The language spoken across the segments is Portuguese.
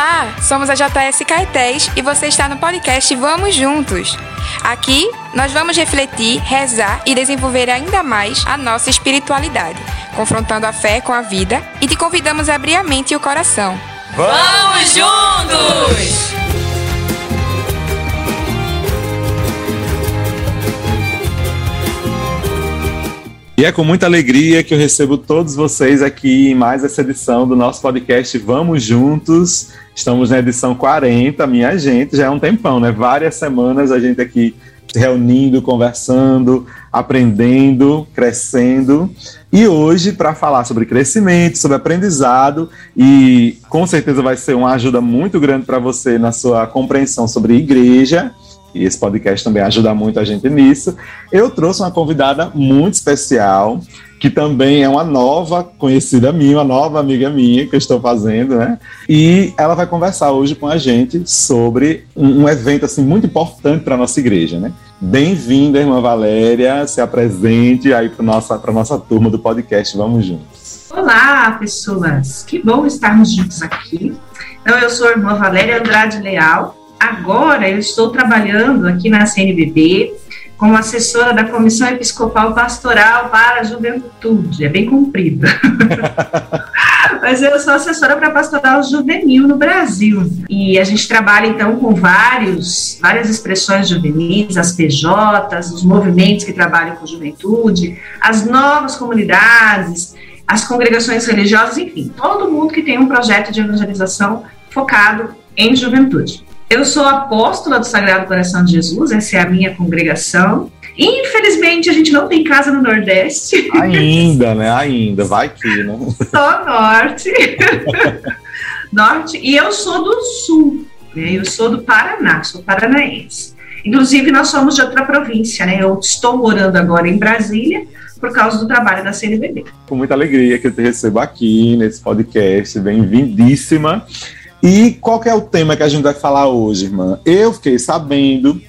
Olá, somos a JS Caetés e você está no podcast Vamos Juntos. Aqui nós vamos refletir, rezar e desenvolver ainda mais a nossa espiritualidade, confrontando a fé com a vida e te convidamos a abrir a mente e o coração. Vamos juntos! E é com muita alegria que eu recebo todos vocês aqui em mais essa edição do nosso podcast Vamos Juntos. Estamos na edição 40, minha gente, já é um tempão, né? Várias semanas a gente aqui se reunindo, conversando, aprendendo, crescendo. E hoje, para falar sobre crescimento, sobre aprendizado, e com certeza vai ser uma ajuda muito grande para você na sua compreensão sobre igreja e esse podcast também ajuda muito a gente nisso. Eu trouxe uma convidada muito especial, que também é uma nova conhecida minha, uma nova amiga minha que eu estou fazendo, né? E ela vai conversar hoje com a gente sobre um, evento assim muito importante para nossa igreja, né? Bem-vinda, irmã Valéria, se apresente aí para nossa para nossa turma do podcast Vamos Juntos. Olá, pessoas. Que bom estarmos juntos aqui. Então, eu sou a irmã Valéria Andrade Leal, agora eu estou trabalhando aqui na CNBB como assessora da Comissão Episcopal Pastoral para a Juventude. É bem comprido. Mas eu sou assessora para pastoral juvenil no Brasil. E a gente trabalha, então, com vários, várias expressões juvenis, as PJs, os movimentos que trabalham com juventude, as novas comunidades, as congregações religiosas, enfim, todo mundo que tem um projeto de evangelização focado em juventude. Eu sou apóstola do Sagrado Coração de Jesus, essa é a minha congregação. Infelizmente, a gente não tem casa no Nordeste. Ainda, né? Ainda, vai que, né? Só Norte. norte. E eu sou do Sul, né? Eu sou do Paraná, sou paranaense. Inclusive, nós somos de outra província, né? Eu estou morando agora em Brasília por causa do trabalho da CNBB. Com muita alegria que eu te recebo aqui nesse podcast, bem-vindíssima. E qual é o tema que a gente vai falar hoje, irmã? Eu fiquei sabendo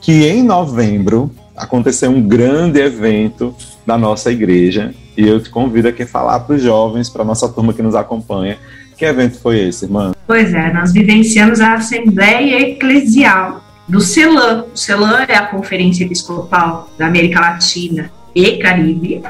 que em novembro aconteceu um grande evento da nossa igreja e eu te convido aqui a falar para os jovens, para a nossa turma que nos acompanha. Que evento foi esse, irmã? Pois é, nós vivenciamos a Assembleia Eclesial do CELAM. O CELAM é a Conferência Episcopal da América Latina e Caribe.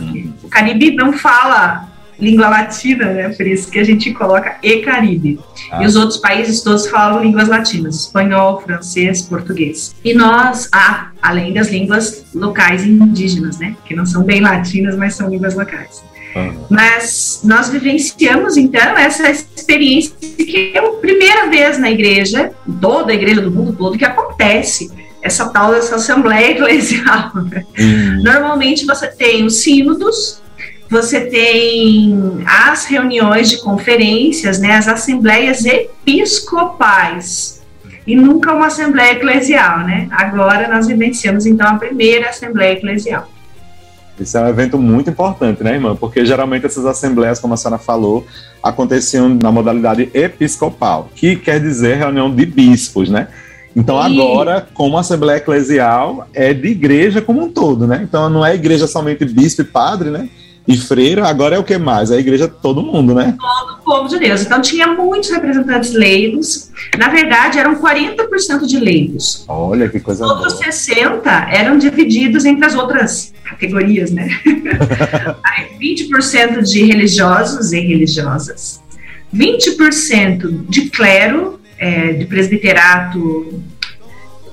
Hum. O Caribe não fala língua latina, né? Por isso que a gente coloca e Caribe. Ah. E os outros países todos falam línguas latinas: espanhol, francês, português. E nós, ah, além das línguas locais indígenas, né? Que não são bem latinas, mas são línguas locais. Uhum. Mas nós vivenciamos então essa experiência que é a primeira vez na igreja, toda a igreja do mundo todo, que acontece essa tal dessa assembleia eclesial. Né? Uhum. Normalmente você tem os sínodos, você tem as reuniões de conferências, né, as assembleias episcopais, e nunca uma assembleia eclesial, né? Agora nós vivenciamos então a primeira assembleia eclesial. Isso é um evento muito importante, né, irmã? Porque geralmente essas assembleias, como a senhora falou, aconteciam na modalidade episcopal, que quer dizer reunião de bispos, né? Então e... agora, como Assembleia Eclesial, é de igreja como um todo, né? Então não é igreja somente bispo e padre, né? E freira, agora é o que mais? A igreja todo mundo, né? Todo o povo de Deus. Então tinha muitos representantes leigos. Na verdade, eram 40% de leigos. Olha que coisa boa. Outros 60 eram divididos entre as outras categorias, né? Aí 20% de religiosos e religiosas, 20% de clero, é, de presbiterato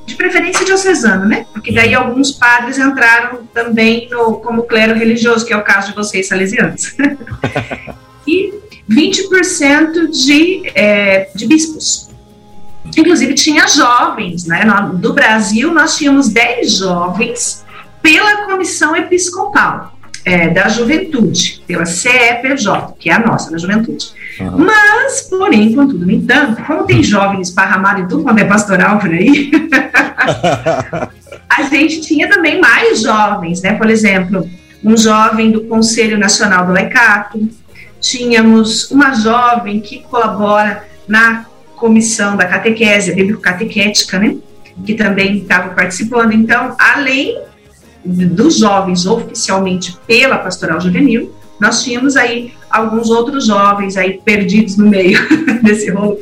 de preferência diocesano, né? Porque daí alguns padres entraram também no, como clero religioso, que é o caso de vocês salesianos. e 20% de, é, de bispos. Inclusive tinha jovens, né? Do Brasil nós tínhamos 10 jovens pela comissão episcopal é, da juventude, pela CEPJ, que é a nossa, da juventude. Uhum. Mas, porém, contudo, no entanto, como tem jovens esparramados em tudo quando é pastoral por aí, a gente tinha também mais jovens, né? Por exemplo, um jovem do Conselho Nacional do Lecato, tínhamos uma jovem que colabora na comissão da catequese, bíblico-catequética, né? Que também estava participando. Então, além dos jovens oficialmente pela pastoral juvenil, nós tínhamos aí alguns outros jovens aí perdidos no meio desse rolo.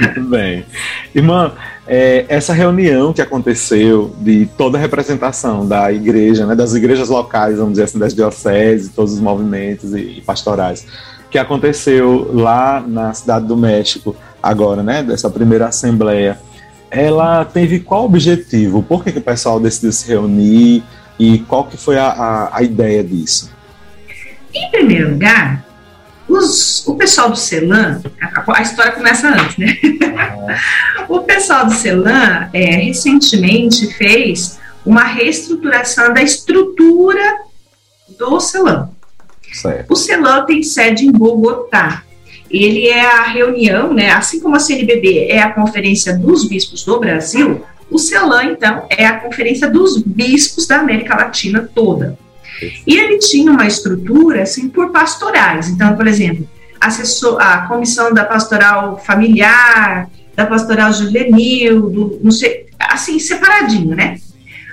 Muito bem. Irmã, é, essa reunião que aconteceu de toda a representação da igreja, né, das igrejas locais, vamos dizer assim, das dioceses, todos os movimentos e, e pastorais, que aconteceu lá na cidade do México, agora, né, dessa primeira assembleia, ela teve qual objetivo? Por que, que o pessoal decidiu se reunir e qual que foi a, a, a ideia disso? Em primeiro lugar, os, o pessoal do CELAM, a, a, história começa antes, né? o pessoal do CELAM é, recentemente fez uma reestruturação da estrutura do CELAM. Certo. O CELAM tem sede em Bogotá. Ele é a reunião, né, assim como a CNBB é a Conferência dos Bispos do Brasil, o CELAM, então, é a Conferência dos Bispos da América Latina toda. E ele tinha uma estrutura, assim, por pastorais. Então, por exemplo, a comissão da pastoral familiar, da pastoral juvenil, do, não sei, assim, separadinho, né?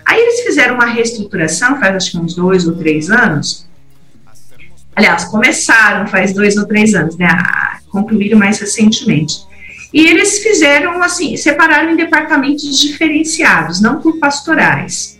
Aí eles fizeram uma reestruturação, faz acho que uns dois ou três anos, Aliás, começaram faz dois ou três anos, né? Concluíram mais recentemente. E eles fizeram assim, separaram em departamentos diferenciados, não por pastorais.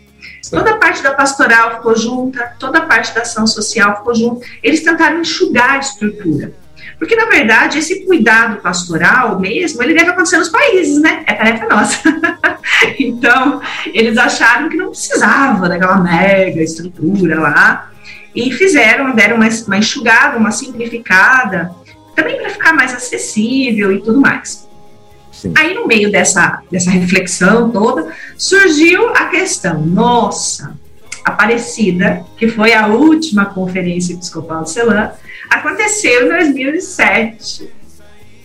Toda a parte da pastoral ficou junta, toda a parte da ação social ficou junta. Eles tentaram enxugar a estrutura. Porque, na verdade, esse cuidado pastoral mesmo, ele deve acontecer nos países, né? É tarefa nossa. então, eles acharam que não precisava daquela mega estrutura lá e fizeram, deram uma, uma enxugada, uma simplificada, também para ficar mais acessível e tudo mais. Sim. Aí, no meio dessa, dessa reflexão toda, surgiu a questão: nossa, Aparecida, que foi a última conferência episcopal do CELAM, aconteceu em 2007.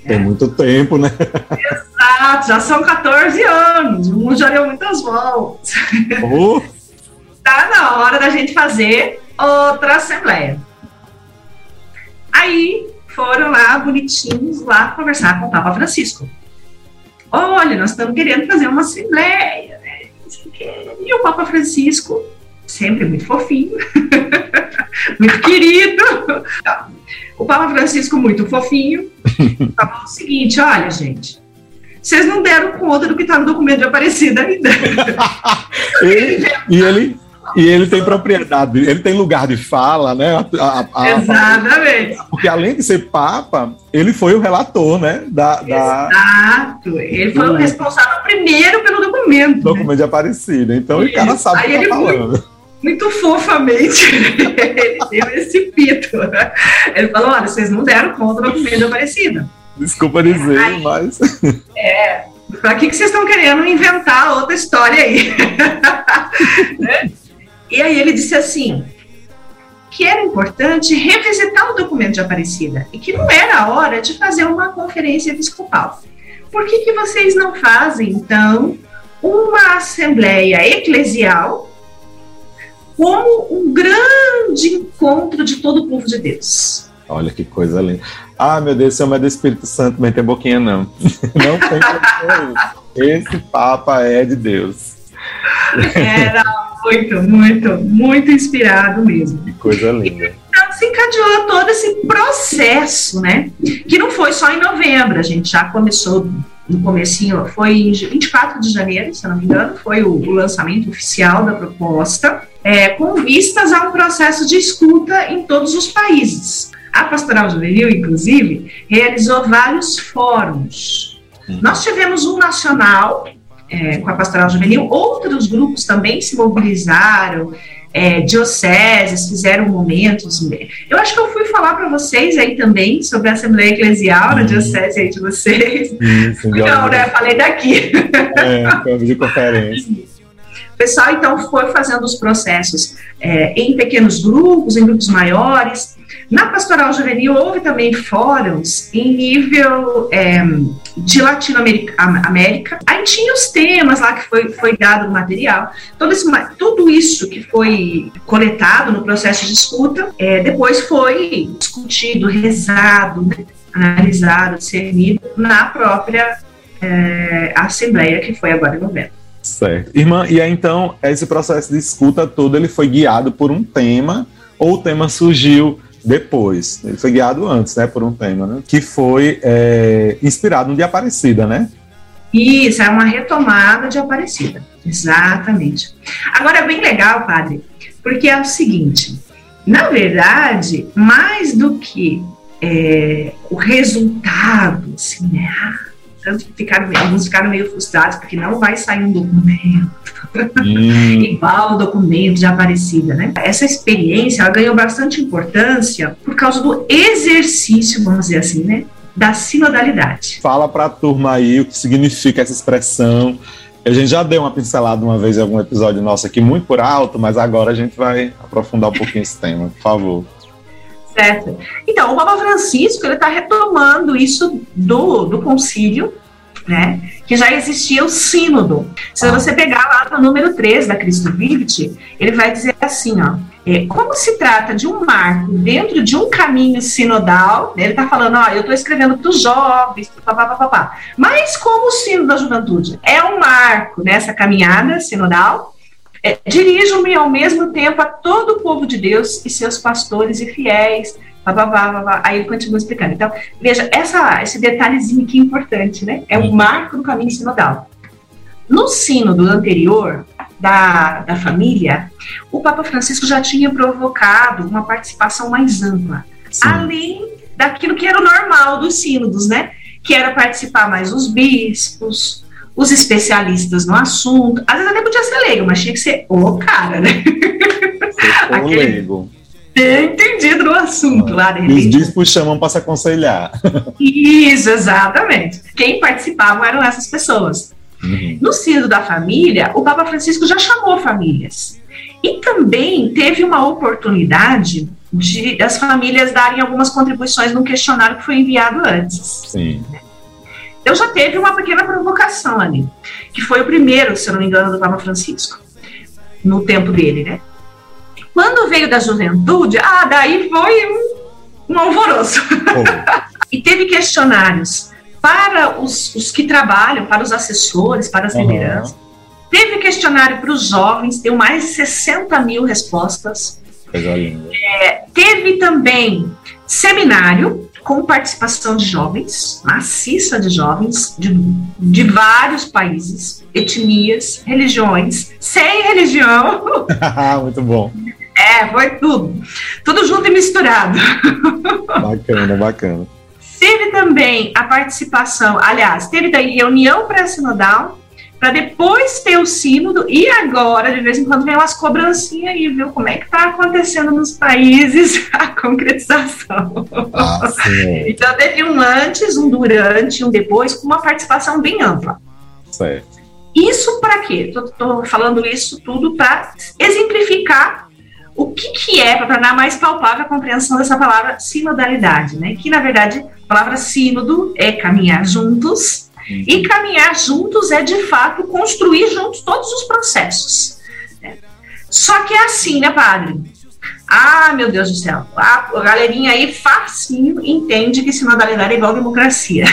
Tem muito tempo, né? Exato, já são 14 anos, o mundo já deu muitas voltas. Uh. tá na hora da gente fazer outra assembleia. Aí foram lá, bonitinhos, lá conversar com o Papa Francisco. Olha, nós estamos querendo fazer uma assembleia, né? E o Papa Francisco, sempre muito fofinho, muito querido. O Papa Francisco, muito fofinho, falou o seguinte: olha, gente, vocês não deram conta do que está no documento de Aparecida ainda. e ele e ele tem propriedade, ele tem lugar de fala, né? A, a, a, Exatamente. porque além de ser papa, ele foi o relator, né? Da, da... Exato. Ele foi o responsável primeiro pelo documento. Documento né? de Aparecida. Então Isso. o cara sabe o que está falando. Muito, muito fofamente, ele deu esse pito. Ele falou: olha, vocês não deram conta do documento Aparecida. Desculpa dizer, aí, mas. É. Pra que, que vocês estão querendo inventar outra história aí? né? E aí ele disse assim, que era importante revisitar o documento de Aparecida e que não era a hora de fazer uma conferência episcopal. Por que, que vocês não fazem, então, uma assembleia eclesial como um grande encontro de todo o povo de Deus? Olha que coisa linda. Ah, meu Deus, é do Espírito Santo, mas tem boquinha não. Não tem Esse Papa é de Deus. Era muito, muito, muito inspirado mesmo. Que coisa linda. Então se encadeou todo esse processo, né? Que não foi só em novembro, a gente já começou no comecinho, foi em 24 de janeiro, se eu não me engano, foi o, o lançamento oficial da proposta, é, com vistas a um processo de escuta em todos os países. A Pastoral Juvenil, inclusive, realizou vários fóruns. Uhum. Nós tivemos um nacional é, com a Pastoral Juvenil, outros grupos também se mobilizaram, é, dioceses fizeram momentos. Eu acho que eu fui falar para vocês aí também sobre a Assembleia Eclesial na diocese aí de vocês. Isso, Não, né? Falei daqui. É, de conferência. Pessoal então foi fazendo os processos é, em pequenos grupos, em grupos maiores, na pastoral juvenil houve também fóruns em nível é, de Latinoamérica. Aí tinha os temas lá que foi, foi dado o material. Todo esse, tudo isso que foi coletado no processo de escuta, é, depois foi discutido, rezado, analisado, discernido na própria é, Assembleia, que foi agora em novembro. Certo. Irmã, e aí então, esse processo de escuta todo, ele foi guiado por um tema, ou o tema surgiu depois. Ele foi guiado antes, né, por um tema, né? Que foi é, inspirado no de Aparecida, né? Isso, é uma retomada de Aparecida. Exatamente. Agora, é bem legal, padre, porque é o seguinte: na verdade, mais do que é, o resultado, assim, né? Ah, tanto ficaram, alguns ficaram meio frustrados porque não vai sair um documento hum. igual o documento de Aparecida, né? Essa experiência ela ganhou bastante importância por causa do exercício, vamos dizer assim, né? Da sinodalidade. Fala para a turma aí o que significa essa expressão. A gente já deu uma pincelada uma vez em algum episódio nosso aqui, muito por alto, mas agora a gente vai aprofundar um pouquinho esse tema, por favor. Então, o Papa Francisco ele está retomando isso do, do concílio, né? Que já existia o sínodo. Se ah. você pegar lá no número 3 da Cristo Vivit, ele vai dizer assim, ó. É, como se trata de um marco dentro de um caminho sinodal, né, ele está falando, ó, eu estou escrevendo para os jovens, papá, papá, mas como o sino da juventude é um marco nessa caminhada sinodal, é, Dirijo-me ao mesmo tempo a todo o povo de Deus e seus pastores e fiéis. Blá, blá, blá, blá, Aí ele continua explicando. Então, veja, essa, esse detalhezinho aqui é importante, né? É um marco do caminho sinodal. No sínodo anterior, da, da família, o Papa Francisco já tinha provocado uma participação mais ampla, Sim. além daquilo que era o normal dos sínodos, né? Que era participar mais os bispos, os especialistas no assunto. Às vezes até podia ser leigo, mas tinha que ser o cara, né? O leigo. Ter entendido no assunto lá. De Os bispos chamam para se aconselhar. Isso, exatamente. Quem participavam eram essas pessoas. Uhum. No sínodo da família, o Papa Francisco já chamou famílias. E também teve uma oportunidade de das famílias darem algumas contribuições no questionário que foi enviado antes. Sim. Então já teve uma pequena provocação ali, que foi o primeiro, se eu não me engano, do Papa Francisco, no tempo dele, né? Quando veio da juventude, ah, daí foi um, um alvoroço. Oh. e teve questionários para os, os, que trabalham, para os assessores, para as uhum. lideranças. Teve questionário para os jovens, deu mais de 60 mil respostas. É, teve também seminário com participação de jovens, maciça de jovens, de, de vários países, etnias, religiões, sem religião. Muito bom. É, foi tudo. Tudo junto e misturado. Bacana, bacana. Teve também a participação, aliás, teve daí reunião pré-sinodal, para depois ter o sínodo e agora, de vez em quando, vem umas cobrancinhas aí, viu? Como é que está acontecendo nos países a concretização. Ah, então, teve um antes, um durante, um depois, com uma participação bem ampla. Certo. Isso para quê? Estou falando isso tudo para exemplificar o que, que é, para tornar mais palpável a compreensão dessa palavra sinodalidade, né? Que, na verdade, a palavra sínodo é caminhar juntos, e caminhar juntos é, de fato, construir juntos todos os processos. Né? Só que é assim, né, padre? Ah, meu Deus do céu. A, galerinha aí facinho entende que sinodalidade é igual democracia.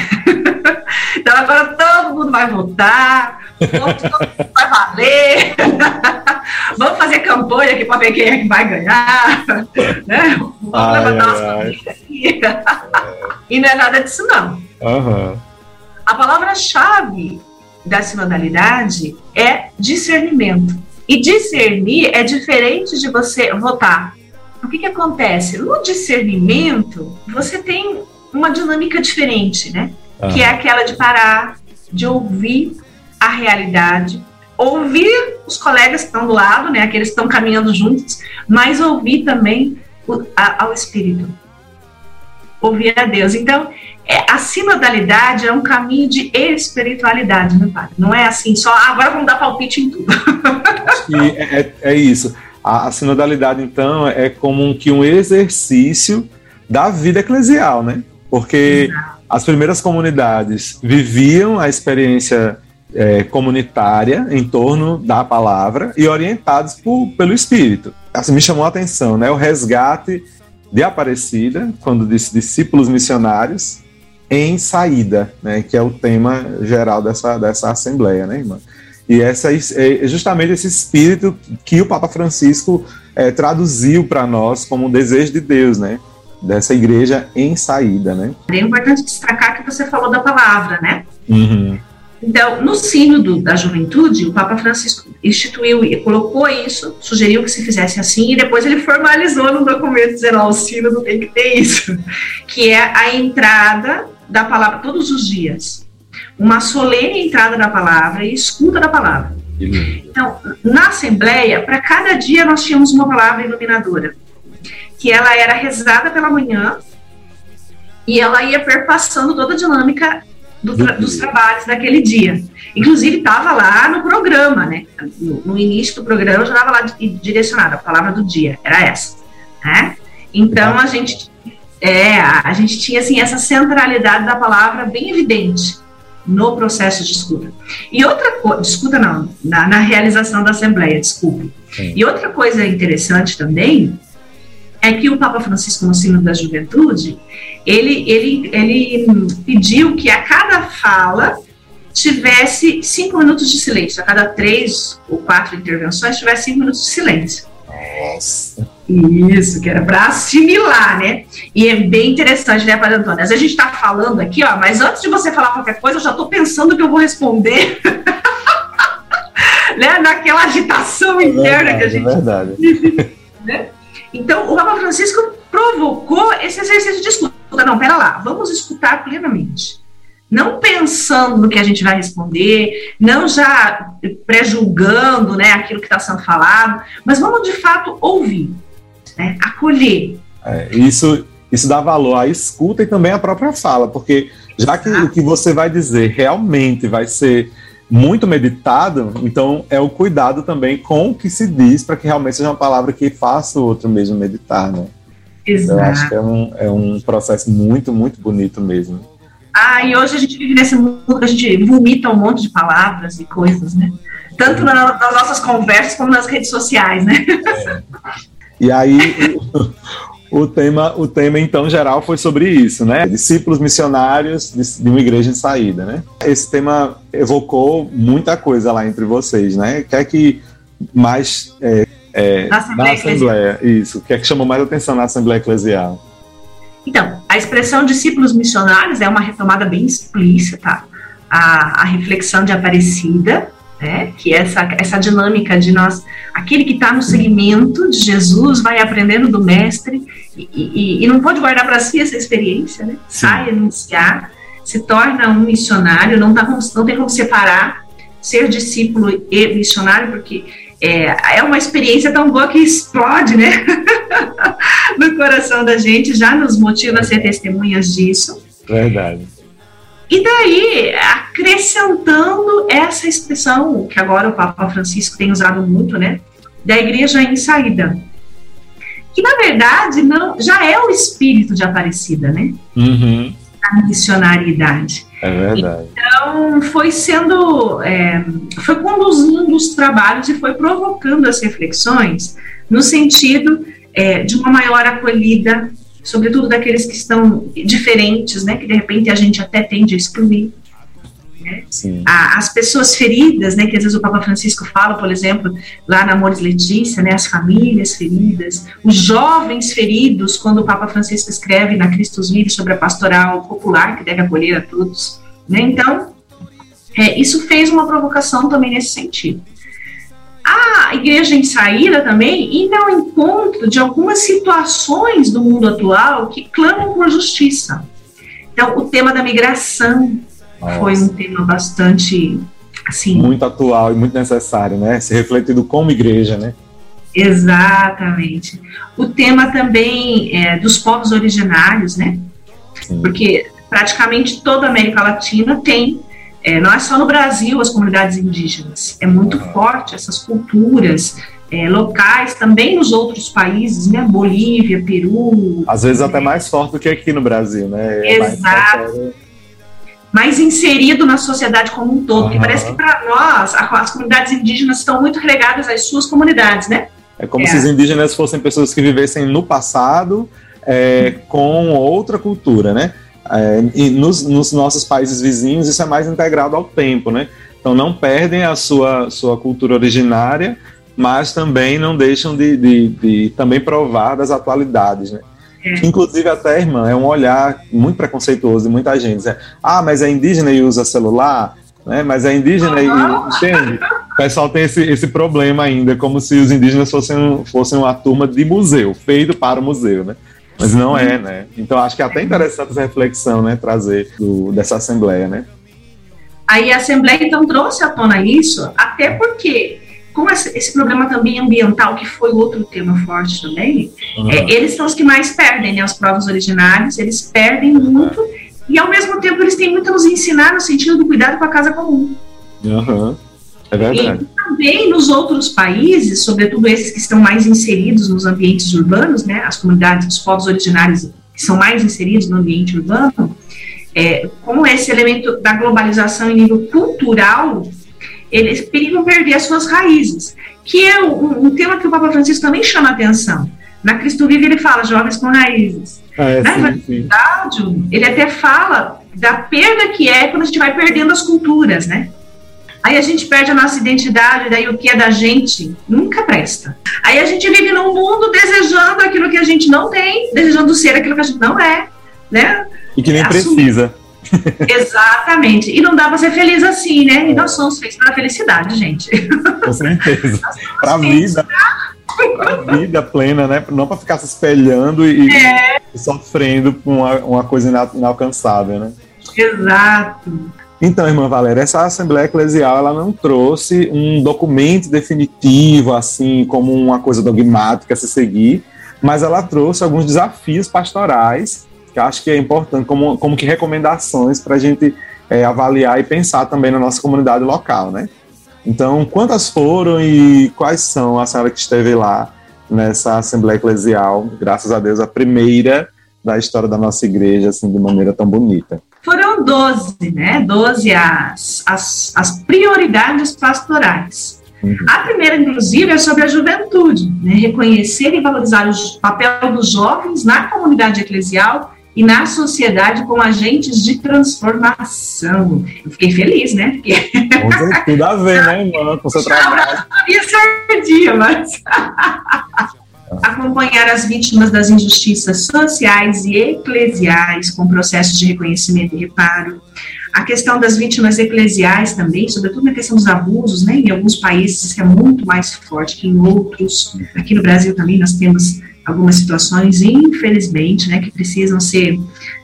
então agora todo mundo vai votar, todo mundo vai valer. Vamos fazer campanha aqui para ver quem é que vai ganhar. Né? Vamos ai, levantar ai, umas ai. E não é nada disso, não. Uhum. A palavra-chave da sinodalidade é discernimento. E discernir é diferente de você votar. O que, que acontece? No discernimento, você tem uma dinâmica diferente, né? Ah. Que é aquela de parar, de ouvir a realidade, ouvir os colegas que estão do lado, né? Aqueles que estão caminhando juntos, mas ouvir também o, a, ao Espírito. Ouvir a Deus. Então, é, a sinodalidade é um caminho de espiritualidade, meu pai. Não é assim só, ah, agora vamos dar palpite em tudo. é, é, é, isso. A, a, sinodalidade, então, é como um, que um exercício da vida eclesial, né? Porque as primeiras comunidades viviam a experiência é, comunitária em torno da palavra e orientados por, pelo Espírito. Assim, me chamou a atenção, né? O resgate de Aparecida, quando disse discípulos missionários, em saída, né, que é o tema geral dessa, dessa assembleia, né, irmã? E essa é justamente esse espírito que o Papa Francisco é, traduziu para nós como um desejo de Deus, né? dessa igreja em saída, né? É importante destacar que você falou da palavra, né? Uhum. Então, no sínodo da juventude, o Papa Francisco instituiu e colocou isso, sugeriu que se fizesse assim, e depois ele formalizou no documento dizendo, ó, o sínodo tem que ter isso, que é a entrada da palavra todos os dias. Uma solene entrada da palavra e escuta da palavra. Então, na Assembleia, para cada dia nós tínhamos uma palavra iluminadora, que ela era rezada pela manhã e ela ia perpassando toda a dinâmica do tra dos trabalhos daquele dia. Inclusive, estava lá no programa, né? No, no, início do programa já estava lá direcionada, a palavra do dia, era essa. Né? Então, a gente, é, a gente tinha assim, essa centralidade da palavra bem evidente no processo de escuta. E outra coisa, escuta não, na, na, realização da Assembleia, desculpe. Sim. E outra coisa interessante também é que o Papa Francisco, no Sino da Juventude, ele, ele, ele pediu que a cada fala tivesse cinco minutos de silêncio, a cada três ou quatro intervenções tivesse cinco minutos de silêncio. Nossa. Isso, que era para assimilar, né? E é bem interessante, né, Padre Antônio? Às vezes a gente está falando aqui, ó, mas antes de você falar qualquer coisa, eu já estou pensando que eu vou responder. né? Naquela agitação é interna verdade, que a gente. É verdade. né? Então, o Papa Francisco provocou esse exercício de escuta. Não, pera lá, vamos escutar plenamente. Não pensando no que a gente vai responder, não já pré-julgando né, aquilo que está sendo falado, mas vamos de fato ouvir, né, acolher. É, isso, isso dá valor à escuta e também à própria fala, porque já que o que você vai dizer realmente vai ser muito meditado, então é o cuidado também com o que se diz para que realmente seja uma palavra que faça o outro mesmo meditar, né? Exato. Eu acho que é um, é um processo muito, muito bonito mesmo. Ah, e hoje a gente vive nesse mundo que a gente vomita um monte de palavras e coisas, né? Tanto na, nas nossas conversas como nas redes sociais, né? É. E aí, o tema, o tema então geral foi sobre isso, né? Discípulos missionários de, uma igreja de saída, né? Esse tema evocou muita coisa lá entre vocês, né? O que é que mais é, é, na Assembleia, na Assembleia isso, o que é que chamou mais atenção na Assembleia Eclesial? Então, a expressão discípulos missionários é uma retomada bem explícita a, a reflexão de Aparecida, né? Que essa, essa dinâmica de nós, aquele que está no segmento de Jesus vai aprendendo do mestre e, e, e não pode guardar para si essa experiência, né? Sai anunciar, se torna um missionário, não, tá, não tem como separar ser discípulo e missionário, porque é, é uma experiência tão boa que explode, né? no coração da gente, já nos motiva a ser testemunhas disso. Verdade. E daí, acrescentando essa expressão que agora o Papa Francisco tem usado muito, né, da igreja em saída, que na verdade não já é o espírito de Aparecida, né? Uhum. A missionariedade. É verdade. Então foi sendo, é, foi conduzindo os trabalhos e foi provocando as reflexões no sentido é, de uma maior acolhida sobretudo daqueles que estão diferentes, né, que de repente a gente até tende a excluir. Né? as pessoas feridas, né, que às vezes o Papa Francisco fala, por exemplo, lá na Amores Letícia, né, as famílias feridas, os jovens feridos, quando o Papa Francisco escreve na Cristos Vivos sobre a pastoral popular que deve acolher a todos. Né? Então, é, isso fez uma provocação também nesse sentido a igreja em saída também indo ao encontro de algumas situações do mundo atual que clamam por justiça. Então, o tema da migração Nossa. foi um tema bastante assim muito atual e muito necessário, né? Se refletido como igreja, né? Exatamente. O tema também é, dos povos originários, né? Sim. Porque praticamente toda a América Latina tem é, não é só no Brasil as comunidades indígenas, é muito forte essas culturas é, locais, também nos outros países, né? Bolívia, Peru. Às vezes até mais forte do que aqui no Brasil, né? É Exato. Mais, inserido na sociedade como um todo. Uhum. Porque parece que para nós, as comunidades indígenas estão muito regadas às suas comunidades, né? É como é. se os indígenas fossem pessoas que vivessem no passado é, com outra cultura, né? É, e nos, nos, nossos países vizinhos isso é mais integrado ao tempo, né? Então não perdem a sua, sua cultura originária, mas também não deixam de, de, de também provar das atualidades, né? É. Inclusive, até, irmã, é um olhar muito preconceituoso de muita gente. É, ah, mas é indígena e usa celular? Né? Mas é indígena e. Entende? O pessoal tem esse, esse problema ainda, como se os indígenas fossem, fossem uma turma de museu, feito para o museu, né? Mas não é, né? Então acho que é até interessante essa reflexão, né? Trazer do, dessa Assembleia, né? Aí a Assembleia então trouxe à tona isso, até porque com esse, problema também ambiental, que foi outro tema forte também, uhum. é, eles são os que mais perdem, né? Os povos originários, eles perdem muito e ao mesmo tempo eles têm muito a nos ensinar no sentido do cuidado com a casa comum. Uhum. É verdade. E também nos outros países, sobretudo esses que estão mais inseridos nos ambientes urbanos, né, as comunidades, os povos originários que são mais inseridos no ambiente urbano, é, como esse elemento da globalização em nível cultural, eles perigam perder as suas raízes, que é um, um tema que o Papa Francisco também chama atenção. Na Cristo Vive ele fala jovens com raízes. Ah, é, Na verdade, ele até fala da perda que é quando a gente vai perdendo as culturas, né? Aí a gente perde a nossa identidade, daí o que é da gente nunca presta. Aí a gente vive num mundo desejando aquilo que a gente não tem, desejando ser aquilo que a gente não é, né? E que nem é precisa. Exatamente. E não dá para ser feliz assim, né? E nós somos feitos para felicidade, gente. Com certeza. para a vida. Pra vida plena, né? Não para ficar se espelhando e, é. e sofrendo com uma, uma coisa inalcançável, né? Exato. Então, irmã Valéria, essa Assembleia Eclesial ela não trouxe um documento definitivo, assim, como uma coisa dogmática a se seguir, mas ela trouxe alguns desafios pastorais, que acho que é importante, como, como que recomendações para a gente é, avaliar e pensar também na nossa comunidade local, né? Então, quantas foram e quais são a senhora que esteve lá nessa Assembleia Eclesial, graças a Deus, a primeira da história da nossa igreja, assim, de maneira tão bonita? Foram 12, né? 12 as, as, as prioridades pastorais. Uhum. A primeira, inclusive, é sobre a juventude, né? reconhecer e valorizar o papel dos jovens na comunidade eclesial e na sociedade como agentes de transformação. Eu fiquei feliz, né? Porque... Tudo a ver, né, irmã, com seu trabalho. Sabia dia, mas... acompanhar as vítimas das injustiças sociais e eclesiais com processos de reconhecimento e reparo, a questão das vítimas eclesiais também, sobretudo na questão dos abusos, né? Em alguns países é muito mais forte que em outros. Aqui no Brasil também nós temos algumas situações, infelizmente, né, que precisam ser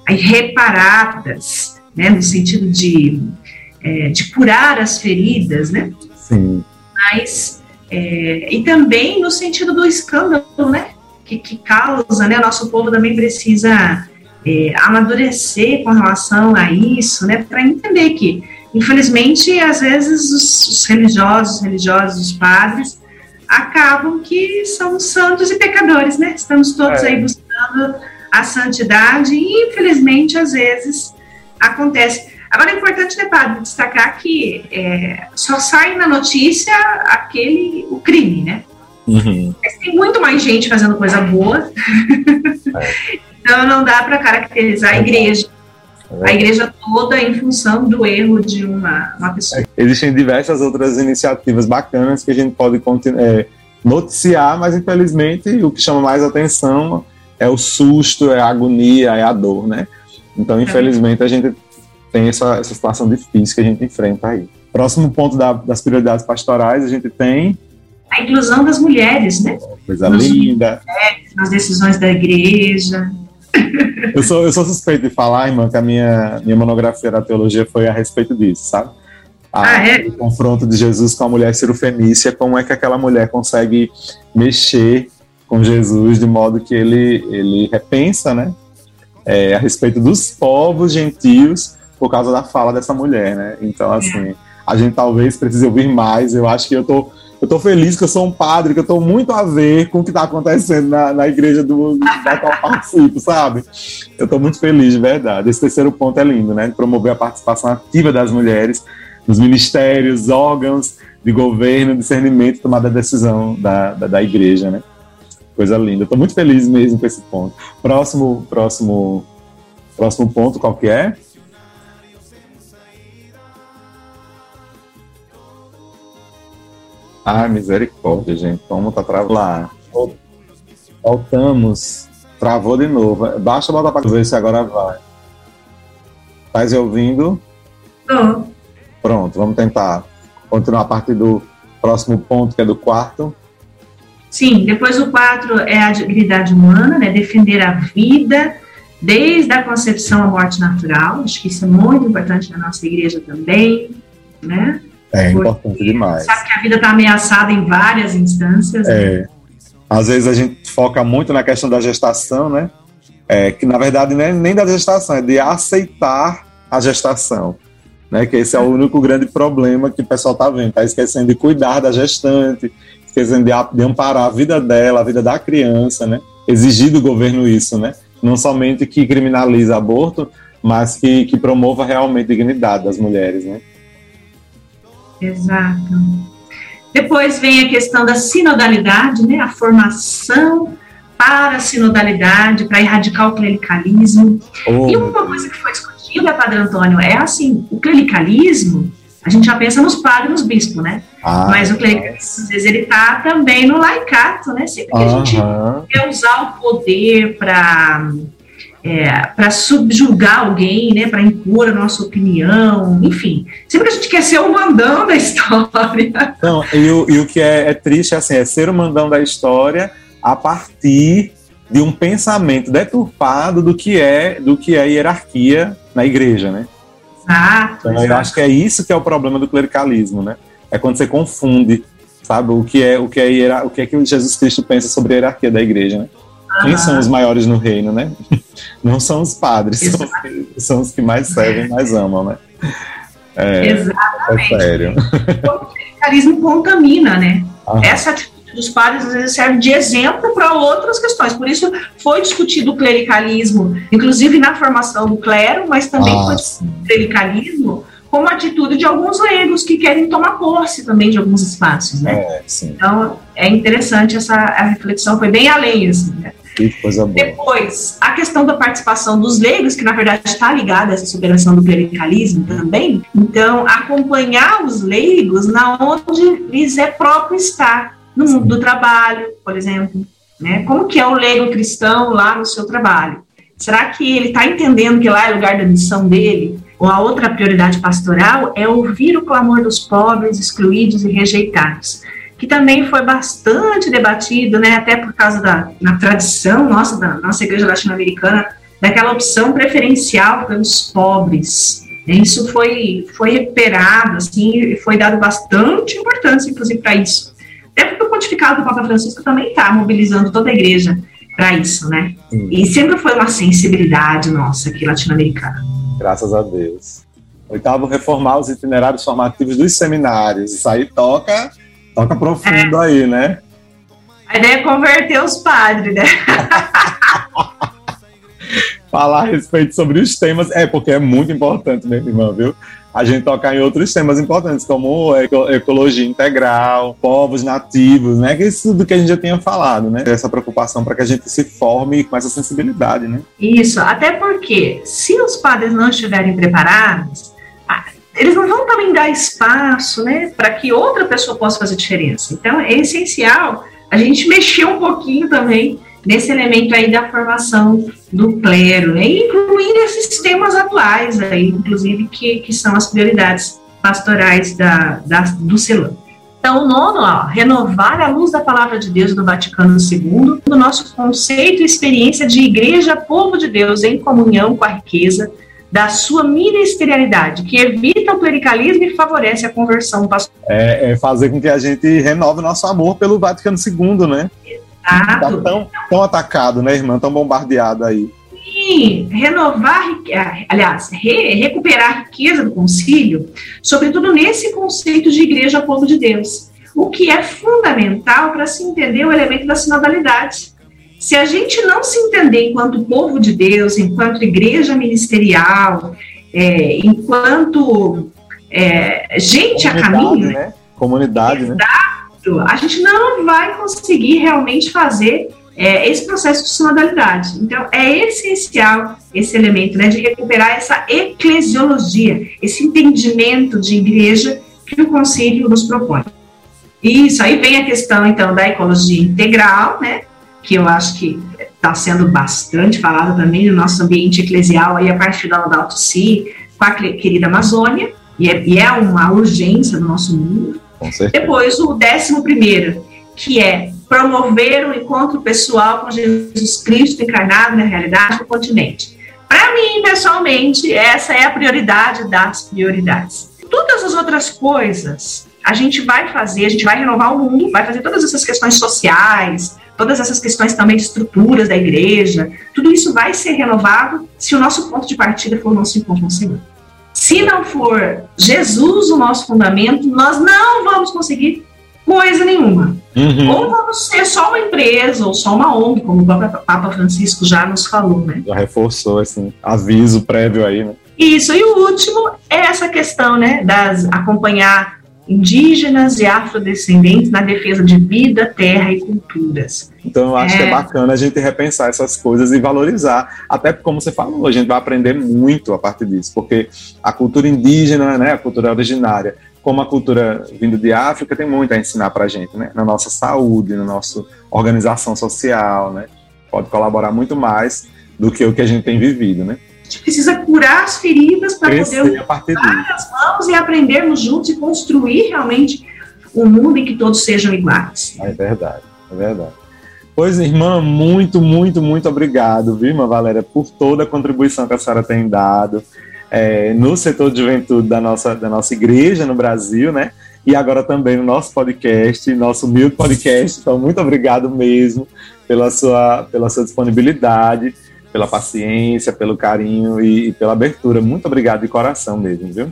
reparadas, né, no sentido de, é, de curar as feridas, né? Sim. Mas é, e também no sentido do escândalo, né? Que, que causa, né? Nosso povo também precisa é, amadurecer com relação a isso, né? Para entender que, infelizmente, às vezes os, os religiosos, os religiosos, os padres acabam que são santos e pecadores, né? Estamos todos é. aí buscando a santidade e, infelizmente, às vezes acontece. Agora é importante, né, padre, destacar que é, só sai na notícia aquele, o crime, né? Uhum. Mas tem muito mais gente fazendo coisa boa. É. então não dá para caracterizar a é igreja. É. A igreja toda em função do erro de uma, uma pessoa. Existem diversas outras iniciativas bacanas que a gente pode é, noticiar, mas infelizmente o que chama mais atenção é o susto, é a agonia, é a dor, né? Então, é. infelizmente, a gente tem essa, essa situação difícil que a gente enfrenta aí. Próximo ponto da, das prioridades pastorais, a gente tem a inclusão das mulheres, né? Coisa Nos linda. Nas decisões da igreja. Eu sou, eu sou suspeito de falar, irmã, que a minha, minha monografia da teologia foi a respeito disso, sabe? A, ah, é? O confronto de Jesus com a mulher cirofenícia, como é que aquela mulher consegue mexer com Jesus de modo que ele, ele repensa, né? É, a respeito dos povos gentios por causa da fala dessa mulher, né? Então, assim, a gente talvez precise ouvir mais. Eu acho que eu tô, eu tô feliz que eu sou um padre, que eu tô muito a ver com o que tá acontecendo na, na igreja do, da qual participo, sabe? Eu tô muito feliz, de verdade. Esse terceiro ponto é lindo, né? Promover a participação ativa das mulheres nos ministérios, órgãos de governo, discernimento, tomada de decisão da, da, da igreja, né? Coisa linda. Tô muito feliz mesmo com esse ponto. Próximo, próximo, próximo ponto, qual que é? Ah, misericórdia, gente. Como tá travado lá. Voltamos. Travou de novo. Basta botar para ver se agora vai. Tá se ouvindo? Tô. Pronto, vamos tentar continuar a partir do próximo ponto, que é do quarto. Sim, depois o quatro é a dignidade humana, né? Defender a vida desde a concepção à morte natural. Acho que isso é muito importante na nossa igreja também, né? É importante demais. Sabe que a vida está ameaçada em várias instâncias. É. Né? Às vezes a gente foca muito na questão da gestação, né? É, que na verdade não é nem da gestação, é de aceitar a gestação. Né, que esse é o único grande problema que o pessoal está vendo. Está esquecendo de cuidar da gestante, esquecendo de, de amparar a vida dela, a vida da criança, né? Exigir do governo isso, né? Não somente que criminalize aborto, mas que, que promova realmente a dignidade das mulheres, né? Exato. Depois vem a questão da sinodalidade, né? A formação para a sinodalidade, para erradicar o clericalismo. Oh, e uma coisa que foi discutida, Padre Antônio, é assim, o clericalismo, a gente já pensa nos padres e nos bispos, né? Ah, Mas o clericalismo, às vezes, ele está também no laicato, né? Sempre que uh -huh. a gente quer usar o poder para é, para subjugar alguém, né, para impor a nossa opinião, enfim. Sempre que a gente quer ser o mandão da história. Não, e o, e o que é, é triste assim, é ser o mandão da história a partir de um pensamento deturpado do que é do que é hierarquia na igreja, né? Exato. Então, eu acho que é isso que é o problema do clericalismo, né? É quando você confunde, sabe, o que é o que é o que é que Jesus Cristo pensa sobre a hierarquia da igreja, né? Quem são os maiores no reino, né? Não são os padres, são os, que, são os, que, mais servem, mais amam, né? É, Exatamente. É sério. O clericalismo contamina, né? Aham. Essa atitude dos padres às vezes serve de exemplo para outras questões. Por isso foi discutido o clericalismo, inclusive na formação do clero, mas também ah, foi discutido o clericalismo como atitude de alguns leigos que querem tomar posse também de alguns espaços, né? É, então, é interessante essa a reflexão, foi bem além, assim, né? Que coisa boa. Depois, a questão da participação dos leigos, que na verdade está ligada a essa superação do clericalismo também. Então, acompanhar os leigos na onde lhes é próprio estar, no mundo do trabalho, por exemplo. Né? Como que é o leigo cristão lá no seu trabalho? Será que ele está entendendo que lá é lugar da missão dele? Ou a outra prioridade pastoral é ouvir o clamor dos pobres, excluídos e rejeitados que também foi bastante debatido, né, até por causa da na tradição nossa, da nossa igreja latino-americana, daquela opção preferencial pelos pobres. Isso foi, foi recuperado, assim, e foi dado bastante importância, inclusive, para isso. Até porque o pontificado do Papa Francisco também está mobilizando toda a igreja para isso, né? Hum. E sempre foi uma sensibilidade nossa aqui latino-americana. Graças a Deus. Oitavo, reformar os itinerários formativos dos seminários. Isso aí toca Toca profundo é. aí, né? A ideia é converter os padres, né? Falar a respeito sobre os temas, é porque é muito importante, minha irmã, viu? A gente tocar em outros temas importantes, como ecologia integral, povos nativos, né? Que isso tudo que a gente já tinha falado, né? Essa preocupação para que a gente se forme com essa sensibilidade, né? Isso, até porque se os padres não estiverem preparados, eles não vão também dar espaço, né, para que outra pessoa possa fazer diferença. Então, é essencial a gente mexer um pouquinho também nesse elemento aí da formação do clero, né, incluindo esses temas atuais aí, inclusive, que, que são as prioridades pastorais da, da, do CELAM. Então, o nono, ó, renovar a luz da palavra de Deus do Vaticano II, do nosso conceito e experiência de igreja, povo de Deus, em comunhão com a riqueza da sua ministerialidade, que evita o clericalismo e favorece a conversão pastoral. É, é fazer com que a gente renove nosso amor pelo Vaticano II, né? Exato. Tá tão, tão atacado, né, irmã? Tão bombardeado aí. Sim, renovar, aliás, re, recuperar a riqueza do concílio, sobretudo nesse conceito de igreja povo de Deus, o que é fundamental para se entender o elemento da sinodalidade se a gente não se entender enquanto povo de Deus, enquanto igreja ministerial, é, enquanto é, gente a caminho, né? Comunidade, né? exato, né? a gente não vai conseguir realmente fazer é, esse processo de sinodalidade. Então, é essencial esse elemento né, de recuperar essa eclesiologia, esse entendimento de igreja que o Conselho nos propõe. Isso, aí vem a questão, então, da ecologia integral, né? Que eu acho que está sendo bastante falada também no nosso ambiente eclesial, aí a partir da Laudato Si, com a querida Amazônia, e é, e é uma urgência no nosso mundo. Depois, o décimo primeiro, que é promover o encontro pessoal com Jesus Cristo encarnado na realidade do continente. Para mim, pessoalmente, essa é a prioridade das prioridades. Todas as outras coisas a gente vai fazer, a gente vai renovar o mundo, vai fazer todas essas questões sociais, todas essas questões também de estruturas da igreja, tudo isso vai ser renovado se o nosso ponto de partida for o nosso encontro com o Senhor. Se não for Jesus o nosso fundamento, nós não vamos conseguir coisa nenhuma. Uhum. Ou vamos ser só uma empresa, ou só uma ONG, como o Papa Francisco já nos falou, né? Já reforçou esse aviso prévio aí, né? Isso, e o último é essa questão, né, das acompanhar indígenas e afrodescendentes na defesa de vida, terra e culturas. Então eu acho é... que é bacana a gente repensar essas coisas e valorizar, até como você falou, a gente vai aprender muito a partir disso, porque a cultura indígena, né, a cultura originária, como a cultura vindo de África tem muito a ensinar para a gente, né, na nossa saúde, na nossa organização social, né, pode colaborar muito mais do que o que a gente tem vivido, né gente precisa curar as feridas para poder usar as mãos e aprendermos juntos e construir realmente um mundo em que todos sejam iguais. É verdade, é verdade. Pois, irmã, muito, muito, muito obrigado, viu, irmã Valéria, por toda a contribuição que a senhora tem dado é, no setor de juventude da nossa, da nossa igreja no Brasil, né? E agora também no nosso podcast, nosso humilde podcast. Então, muito obrigado mesmo pela sua, pela sua disponibilidade pela paciência, pelo carinho e, e, pela abertura. Muito obrigado de coração mesmo, viu?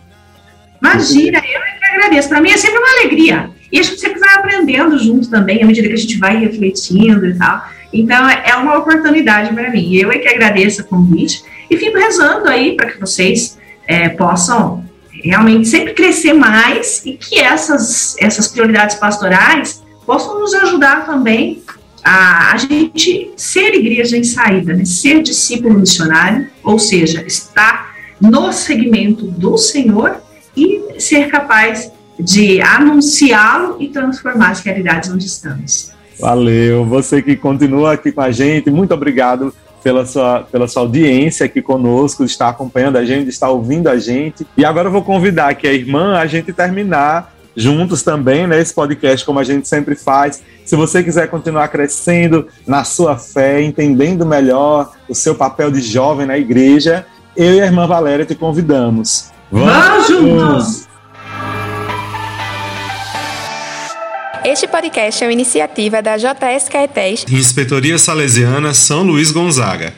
Imagina, eu é que agradeço. Para mim é sempre uma alegria. E a gente sempre vai aprendendo junto também, à medida que a gente vai refletindo e tal. Então, é uma oportunidade para mim. Eu é que agradeço o convite e fico rezando aí para que vocês é, possam realmente sempre crescer mais e que essas, essas prioridades pastorais possam nos ajudar também a, a gente ser igreja em saída, né? ser discípulo missionário, ou seja, estar no segmento do Senhor e ser capaz de anunciá-lo e transformar as realidades onde estamos. Valeu, você que continua aqui com a gente, muito obrigado pela sua, pela sua audiência aqui conosco, está acompanhando a gente, está ouvindo a gente. E agora eu vou convidar aqui a irmã a gente terminar juntos também, né? Esse podcast, como a gente sempre faz. Se você quiser continuar crescendo na sua fé, entendendo melhor o seu papel de jovem na igreja, eu e a irmã Valéria te convidamos. Vamos juntos! Este podcast é uma iniciativa da JS Caetés, Inspetoria Salesiana São Luís Gonzaga.